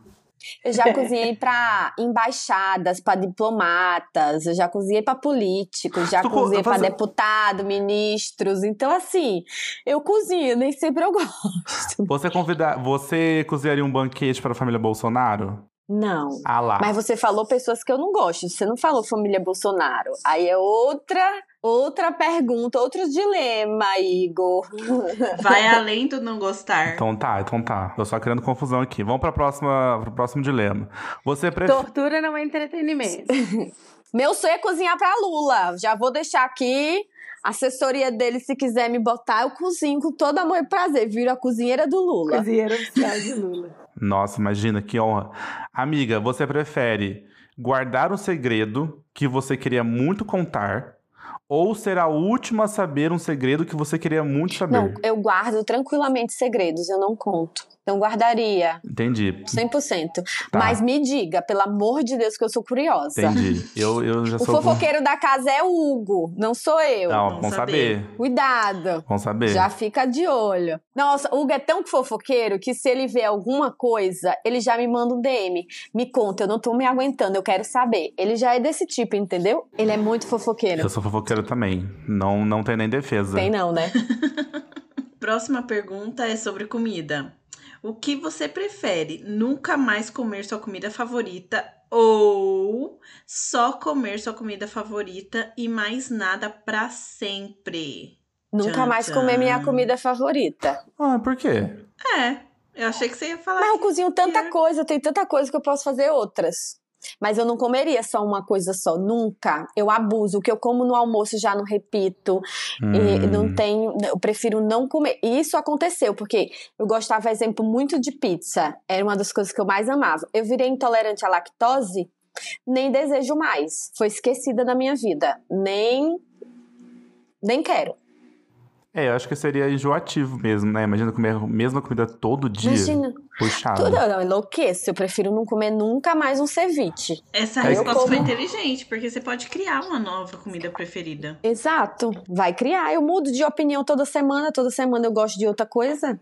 Eu já cozinhei pra embaixadas, pra diplomatas, eu já cozinhei pra políticos, já co- cozinhei pra faz- deputado, ministros. Então, assim, eu cozinho, nem sempre eu gosto. Você convidar. Você cozinharia um banquete para a família Bolsonaro? Não. Ah lá. Mas você falou pessoas que eu não gosto. Você não falou família Bolsonaro. Aí é outra, outra pergunta, outro dilema, Igor. Vai além do não gostar. Então tá, então tá. Tô só criando confusão aqui. Vamos pra próxima, pro próximo dilema. Você prefere. Tortura não é entretenimento. Meu sonho é cozinhar pra Lula. Já vou deixar aqui. A assessoria dele, se quiser me botar, eu cozinho com todo amor e prazer. Viro a cozinheira do Lula. Cozinheiro oficial de Lula. Nossa, imagina que honra. Amiga, você prefere guardar um segredo que você queria muito contar ou ser a última a saber um segredo que você queria muito saber? Não, eu guardo tranquilamente segredos, eu não conto. Então guardaria. Entendi. 100%. Tá. Mas me diga, pelo amor de Deus, que eu sou curiosa. Entendi. Eu, eu já O sou. fofoqueiro da casa é o Hugo, não sou eu. Não, Vamos vamos saber. saber. Cuidado. Vamos saber. Já fica de olho. Nossa, o Hugo é tão fofoqueiro que se ele vê alguma coisa, ele já me manda um DM. Me conta, eu não tô me aguentando, eu quero saber. Ele já é desse tipo, entendeu? Ele é muito fofoqueiro. Eu sou fofoqueiro também. Não, não tem nem defesa. Tem não, né? Próxima pergunta é sobre comida. O que você prefere? Nunca mais comer sua comida favorita ou só comer sua comida favorita e mais nada pra sempre? Nunca Tchan, mais tchan. comer minha comida favorita. Ah, por quê? É, eu achei que você ia falar. Mas eu cozinho tanta é. coisa, tem tanta coisa que eu posso fazer outras. Mas eu não comeria só uma coisa só, nunca. Eu abuso. O que eu como no almoço já não repito. E Hum, não tenho, eu prefiro não comer. E isso aconteceu, porque eu gostava, exemplo, muito de pizza. Era uma das coisas que eu mais amava. Eu virei intolerante à lactose, nem desejo mais. Foi esquecida da minha vida. Nem. Nem quero. É, eu acho que seria enjoativo mesmo, né? Imagina comer a mesma comida todo dia. Imagina. Puxado. Tudo, eu enlouqueço. Eu prefiro não comer nunca mais um ceviche. Essa Aí resposta foi como- inteligente, porque você pode criar uma nova comida preferida. Exato. Vai criar. Eu mudo de opinião toda semana. Toda semana eu gosto de outra coisa.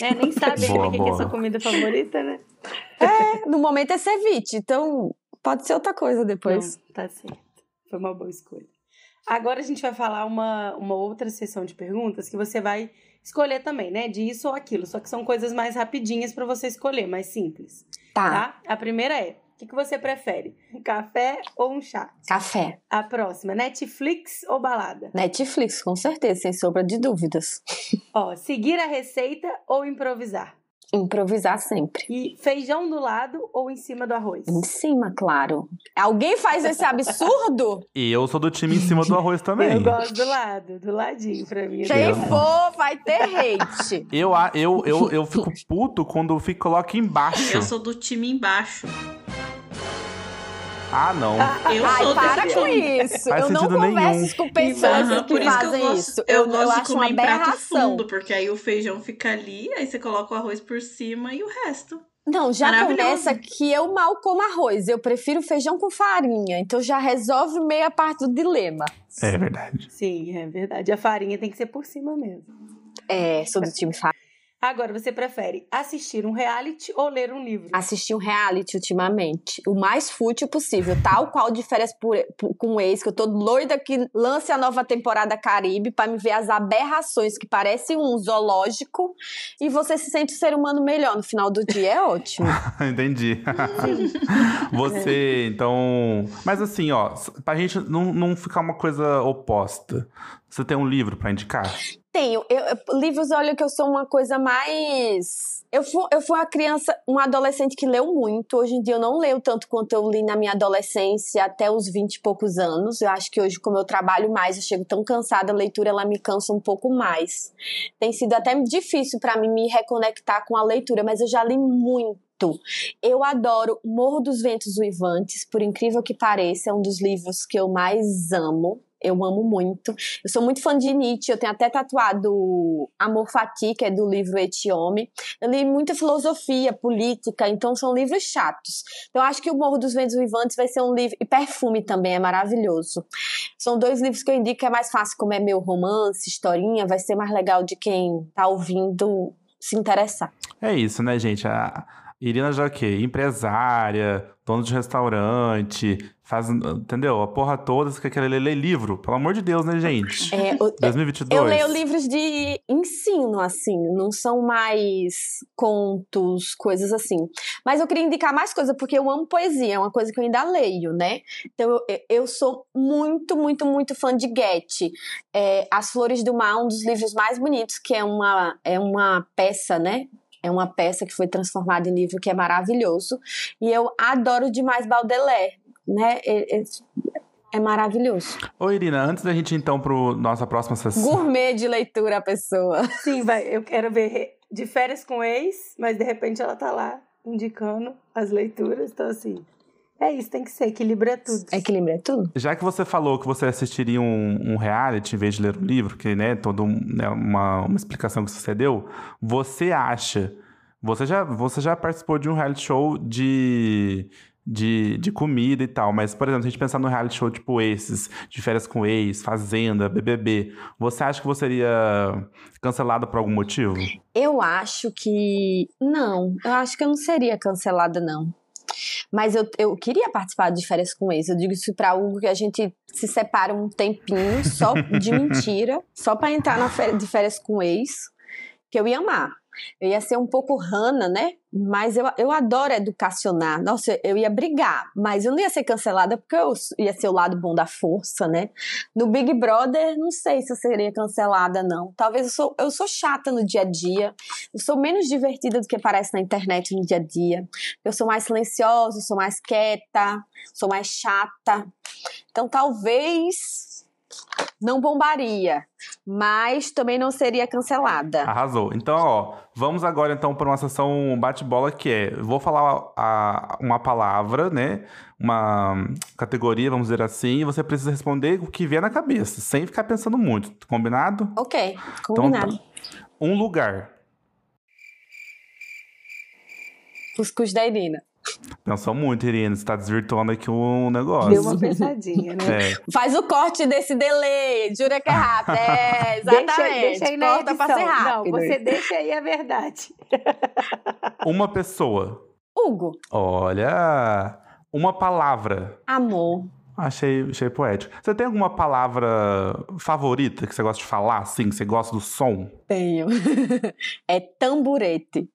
É, nem sabe Boa, o que que é sua comida favorita, né? É, no momento é ceviche. Então, pode ser outra coisa depois. Não, tá certo. Foi uma boa escolha. Agora a gente vai falar uma, uma outra sessão de perguntas que você vai escolher também, né? De isso ou aquilo. Só que são coisas mais rapidinhas pra você escolher, mais simples. Tá. Tá? A primeira é: o que, que você prefere? Um café ou um chá? Café. A próxima, Netflix ou balada? Netflix, com certeza, sem sombra de dúvidas. Ó, seguir a receita ou improvisar? Improvisar sempre. E feijão do lado ou em cima do arroz? Em cima, claro. Alguém faz esse absurdo? E eu sou do time em cima do arroz também. Eu gosto do lado, do ladinho pra mim. Quem Eu- for, vai ter hate. Eu, a- eu, eu, eu fico puto quando fico, coloca embaixo. Eu sou do time embaixo. Ah, não. Eu Ai, sou para desse com time. isso. Faz eu não sentido nenhum. converso com pessoas Aham, que por isso que eu fazem gosto, isso. eu, gosto de acho uma comer em prato fundo, porque aí o feijão fica ali, aí você coloca o arroz por cima e o resto. Não, já começa que eu mal como arroz. Eu prefiro feijão com farinha. Então já resolve meia parte do dilema. É verdade. Sim, é verdade. A farinha tem que ser por cima mesmo. É, sou do time farinha. Agora, você prefere assistir um reality ou ler um livro? Assisti um reality ultimamente. O mais fútil possível. Tal qual de férias por- por- com o ex, que eu tô doida que lance a nova temporada Caribe pra me ver as aberrações que parece um zoológico. E você se sente um ser humano melhor no final do dia. É ótimo. Entendi. Você, então. Mas assim, ó, pra gente não, não ficar uma coisa oposta. Você tem um livro pra indicar? Tenho. Eu, eu- livros, olha que eu sou uma coisa mais. Eu fui, eu fui uma criança, uma adolescente que leu muito. Hoje em dia eu não leio tanto quanto eu li na minha adolescência até os 20 e poucos anos. Eu acho que hoje, como eu trabalho mais, eu chego tão cansada, a leitura ela me cansa um pouco mais. Tem sido até difícil para mim me reconectar com a leitura, mas eu já li muito. Eu adoro Morro dos Ventos Uivantes, por incrível que pareça, é um dos livros que eu mais amo. Eu amo muito. Eu sou muito fã de Nietzsche, eu tenho até tatuado Amor Fati, que é do livro Etiome. Eu li muita filosofia, política, então são livros chatos. Então eu acho que o Morro dos Ventos Vivantes vai ser um livro. E Perfume também é maravilhoso. São dois livros que eu indico que é mais fácil, como é meu romance, historinha, vai ser mais legal de quem tá ouvindo se interessar. É isso, né, gente? A Irina quê? Empresária, dono de restaurante, faz, entendeu? A porra toda, você quer ler, ler livro? Pelo amor de Deus, né, gente? É, o- 2022. Eu leio livros de ensino, assim, não são mais contos, coisas assim. Mas eu queria indicar mais coisa, porque eu amo poesia, é uma coisa que eu ainda leio, né? Então eu, eu sou muito, muito, muito fã de Goethe. É, As Flores do Mar, um dos livros mais bonitos, que é uma, é uma peça, né? É uma peça que foi transformada em livro que é maravilhoso. E eu adoro demais Baudelaire, né? É, é- é maravilhoso. Ô, Irina, antes da gente ir, então pro nossa próxima sessão. Gourmet de leitura a pessoa. Sim, vai. Eu quero ver de férias com ex, mas de repente ela tá lá indicando as leituras. Então, assim, É isso, tem que ser. Equilíbrio é tudo. Equilíbrio é tudo. Já que você falou que você assistiria um, um reality em vez de ler um livro, que né, toda um, né, uma, uma explicação que você deu, você acha. Você já, você já participou de um reality show de, de, de comida e tal, mas, por exemplo, se a gente pensar no reality show tipo esses, de férias com ex, Fazenda, BBB, você acha que você seria cancelada por algum motivo? Eu acho que. Não, eu acho que eu não seria cancelada, não. Mas eu, eu queria participar de férias com ex. Eu digo isso pra algo que a gente se separa um tempinho só de mentira, só pra entrar na férias, de férias com ex, que eu ia amar. Eu ia ser um pouco rana, né? Mas eu, eu adoro educacionar. Nossa, eu ia brigar, mas eu não ia ser cancelada porque eu ia ser o lado bom da força, né? No Big Brother, não sei se eu seria cancelada, não. Talvez eu sou, eu sou chata no dia a dia. Eu sou menos divertida do que parece na internet no dia a dia. Eu sou mais silenciosa, sou mais quieta, sou mais chata. Então talvez não bombaria, mas também não seria cancelada. Arrasou. Então, ó, vamos agora então para uma sessão bate-bola que é, vou falar a, uma palavra, né? Uma categoria, vamos dizer assim, e você precisa responder o que vier na cabeça, sem ficar pensando muito. Combinado? Ok, combinado. Então, um lugar. Cuscuz da Irina. Pensou muito, Irina. Você tá desvirtuando aqui um negócio. Deu uma pensadinha, né? É. Faz o corte desse delay. Jura que é rápido. É, exatamente. Deixa, deixa aí na Corta pra ser rápido. Não, você deixa aí a verdade. Uma pessoa. Hugo, Olha. Uma palavra. amor. Achei, achei poético. Você tem alguma palavra favorita que você gosta de falar, assim, que você gosta do som? Tenho. é tamburete.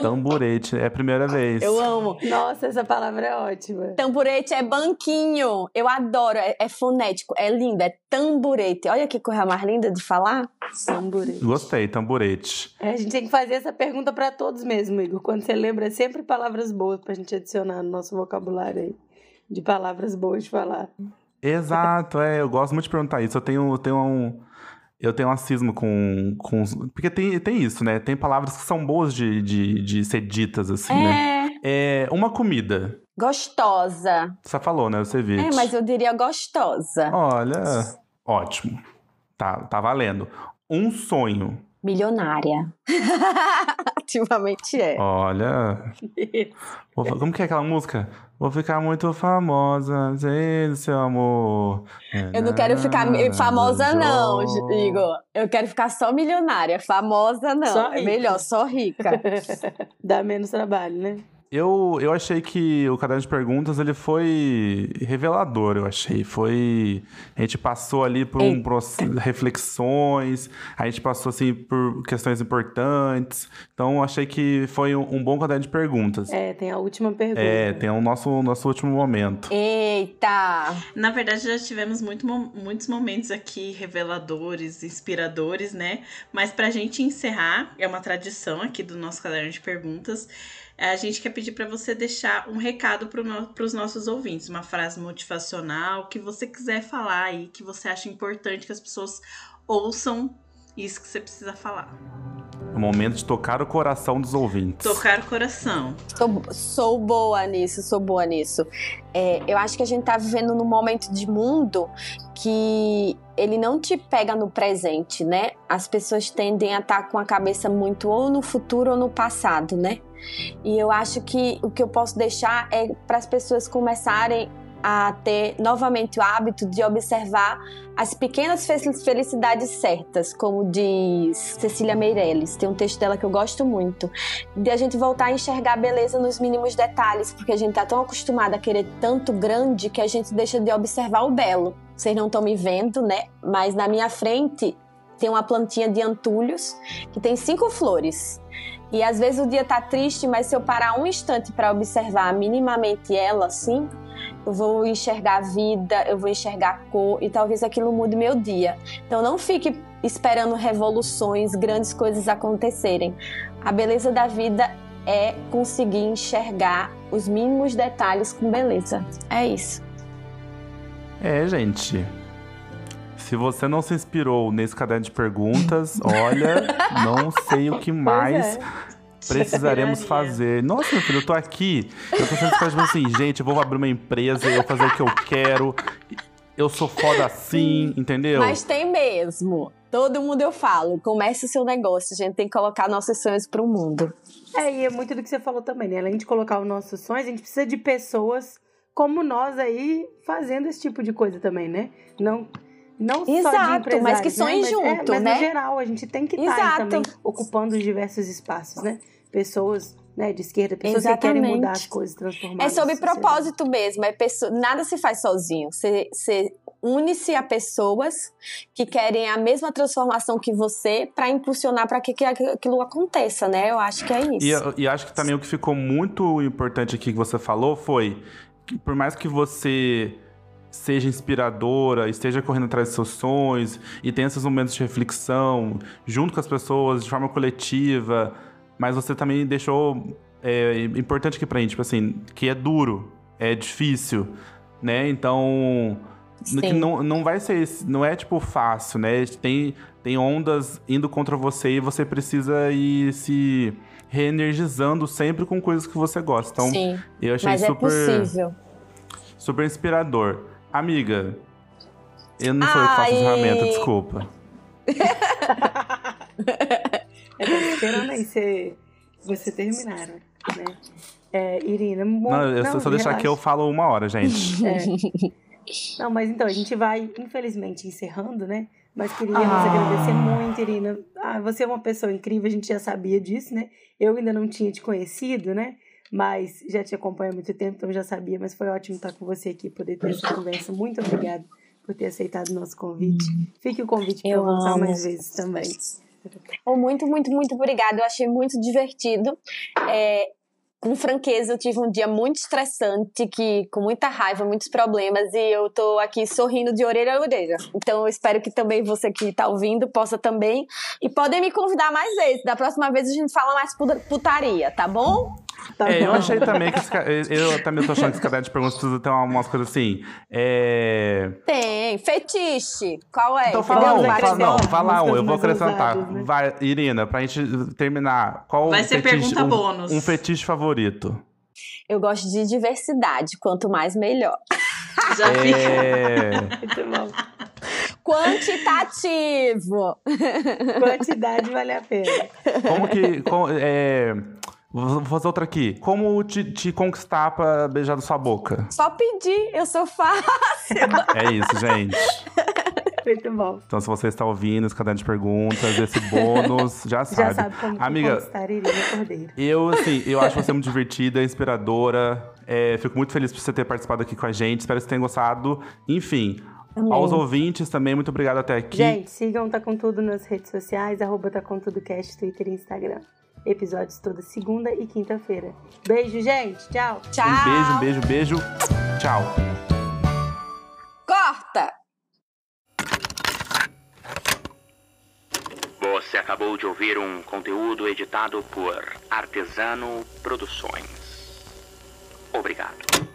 Tamburete, é a primeira vez. Eu amo. Nossa, essa palavra é ótima. Tamburete é banquinho. Eu adoro. É, é fonético. É lindo. É tamburete. Olha que coisa mais linda de falar. Tamburete. Gostei, tamburete. É, a gente tem que fazer essa pergunta pra todos mesmo, Igor. Quando você lembra, é sempre palavras boas pra gente adicionar no nosso vocabulário aí. De palavras boas de falar. Exato, é. Eu gosto muito de perguntar isso. Eu tenho, eu tenho um. Eu tenho um cismo com, com. Porque tem, tem isso, né? Tem palavras que são boas de, de, de ser ditas, assim, né? É. É. Uma comida. Gostosa. Você falou, né? O ceviche. É, mas eu diria gostosa. Olha. Ótimo. Tá, tá valendo. Um sonho. Milionária. Ativamente é. Olha. Vou Como que é aquela música? Vou ficar muito famosa, sei seu amor. Eu não quero ficar famosa, não, Igor. Eu quero ficar só milionária. Famosa, não. Só é melhor, só rica. Dá menos trabalho, né? Eu, eu achei que o caderno de perguntas ele foi revelador, eu achei. Foi. A gente passou ali por um processo, reflexões, a gente passou assim por questões importantes. Então eu achei que foi um, um bom caderno de perguntas. É, tem a última pergunta. É, tem o nosso, nosso último momento. Eita! Na verdade, já tivemos muito muitos momentos aqui reveladores, inspiradores, né? Mas pra gente encerrar, é uma tradição aqui do nosso caderno de perguntas. A gente quer pedir pra você deixar um recado para no, os nossos ouvintes, uma frase motivacional, que você quiser falar aí, que você acha importante que as pessoas ouçam isso que você precisa falar. É o momento de tocar o coração dos ouvintes. Tocar o coração. Sou, sou boa nisso, sou boa nisso. É, eu acho que a gente tá vivendo num momento de mundo que ele não te pega no presente, né? As pessoas tendem a estar com a cabeça muito ou no futuro ou no passado, né? E eu acho que o que eu posso deixar é para as pessoas começarem a ter novamente o hábito de observar as pequenas fe- felicidades certas, como diz Cecília Meirelles. Tem um texto dela que eu gosto muito de a gente voltar a enxergar a beleza nos mínimos detalhes, porque a gente tá tão acostumado a querer tanto grande que a gente deixa de observar o belo. Vocês não estão me vendo, né? Mas na minha frente tem uma plantinha de antulhos que tem cinco flores. E às vezes o dia tá triste, mas se eu parar um instante para observar minimamente ela, assim, eu vou enxergar a vida, eu vou enxergar a cor e talvez aquilo mude meu dia. Então não fique esperando revoluções, grandes coisas acontecerem. A beleza da vida é conseguir enxergar os mínimos detalhes com beleza. É isso. É, gente. Se você não se inspirou nesse caderno de perguntas, olha, não sei o que mais é. Precisaremos fazer. Nossa, meu filho, eu tô aqui. Eu tô sendo tipo assim, gente, eu vou abrir uma empresa, eu vou fazer o que eu quero. Eu sou foda assim, entendeu? Mas tem mesmo. Todo mundo eu falo, comece o seu negócio. A gente tem que colocar nossos sonhos pro mundo. É, e é muito do que você falou também, né? Além de colocar os nossos sonhos, a gente precisa de pessoas como nós aí fazendo esse tipo de coisa também, né? Não não Exato, só de empresários, mas que sonhem né? mas, junto, é, mas né? no geral, a gente tem que estar aí Exato. também ocupando os diversos espaços, né? Pessoas né, de esquerda, pessoas que querem Exatamente. mudar as coisas, transformar É sobre propósito mesmo. É pessoa, nada se faz sozinho. Você, você une-se a pessoas que querem a mesma transformação que você para impulsionar para que, que aquilo aconteça, né? Eu acho que é isso. E, eu- e acho que também o que ficou muito importante aqui que você falou foi que por mais que você seja inspiradora, esteja correndo atrás dos seus sonhos e tenha esses momentos de reflexão junto com as pessoas, de forma coletiva, mas você também deixou é, importante aqui pra gente, tipo assim, que é duro, é difícil, né? Então, que não, não vai ser, não é tipo fácil, né? Tem, tem ondas indo contra você e você precisa ir se reenergizando sempre com coisas que você gosta. Então, Sim, eu achei mas é super, possível. super inspirador. Amiga, eu não sou eu que faço ferramenta, desculpa. Eu tô esperando aí você, você terminar, né? É, Irina, mo- Não, eu só- só deixar relaxa. aqui eu falo uma hora, gente. É. Não, mas então, a gente vai, infelizmente, encerrando, né? Mas queríamos Ah. agradecer muito, Irina. Ah, você é uma pessoa incrível, a gente já sabia disso, né? Eu ainda não tinha te conhecido, né? Mas já te acompanho há muito tempo, então já sabia. Mas foi ótimo estar com você aqui, poder ter essa conversa. Muito obrigada por ter aceitado o nosso convite. Fique o convite para Eu voltar mais vezes também. Oh, muito, muito, muito obrigada. Eu achei muito divertido. É, com franqueza, eu tive um dia muito estressante, que com muita raiva, muitos problemas, e eu tô aqui sorrindo de orelha a orelha. Então eu espero que também você que tá ouvindo possa também. E podem me convidar mais vezes. Da próxima vez a gente fala mais puta- putaria, tá bom? Tá É, eu achei também que esse eu também tô achando que esse caderno de perguntas precisa ter uma- umas coisas assim. É... Tem. Fetiche. Qual é? Então fala um, fala, não, fala um, eu vou acrescentar. né? Vai, Irina, pra gente terminar, qual Vai ser fetiche, pergunta um, bônus. um fetiche favorito? Eu gosto de diversidade. Quanto mais, melhor. Já vi. É... Muito bom. Quantitativo. Quantidade vale a pena. Como que. com- é... Vou fazer outra aqui. Como te, te conquistar pra beijar da sua boca? Só pedir. Eu sou fácil. É isso, gente. Muito bom. Então, se você está ouvindo esse caderno de perguntas, esse bônus, já sabe. Já sabe como que Amiga, Cordeiro. Eu, assim, eu acho você muito divertida, inspiradora. É, fico muito feliz por você ter participado aqui com a gente. Espero que você tenha gostado. Enfim, Amém. aos ouvintes também, muito obrigado até aqui. Gente, sigam Tá Com Tudo nas redes sociais, arroba Tá Com Tudo Cast, Twitter e Instagram. Episódios toda segunda e quinta-feira. Beijo, gente. Tchau. Tchau. Um beijo, um beijo, beijo. Tchau. Corta. Você acabou de ouvir um conteúdo editado por Artesano Produções. Obrigado.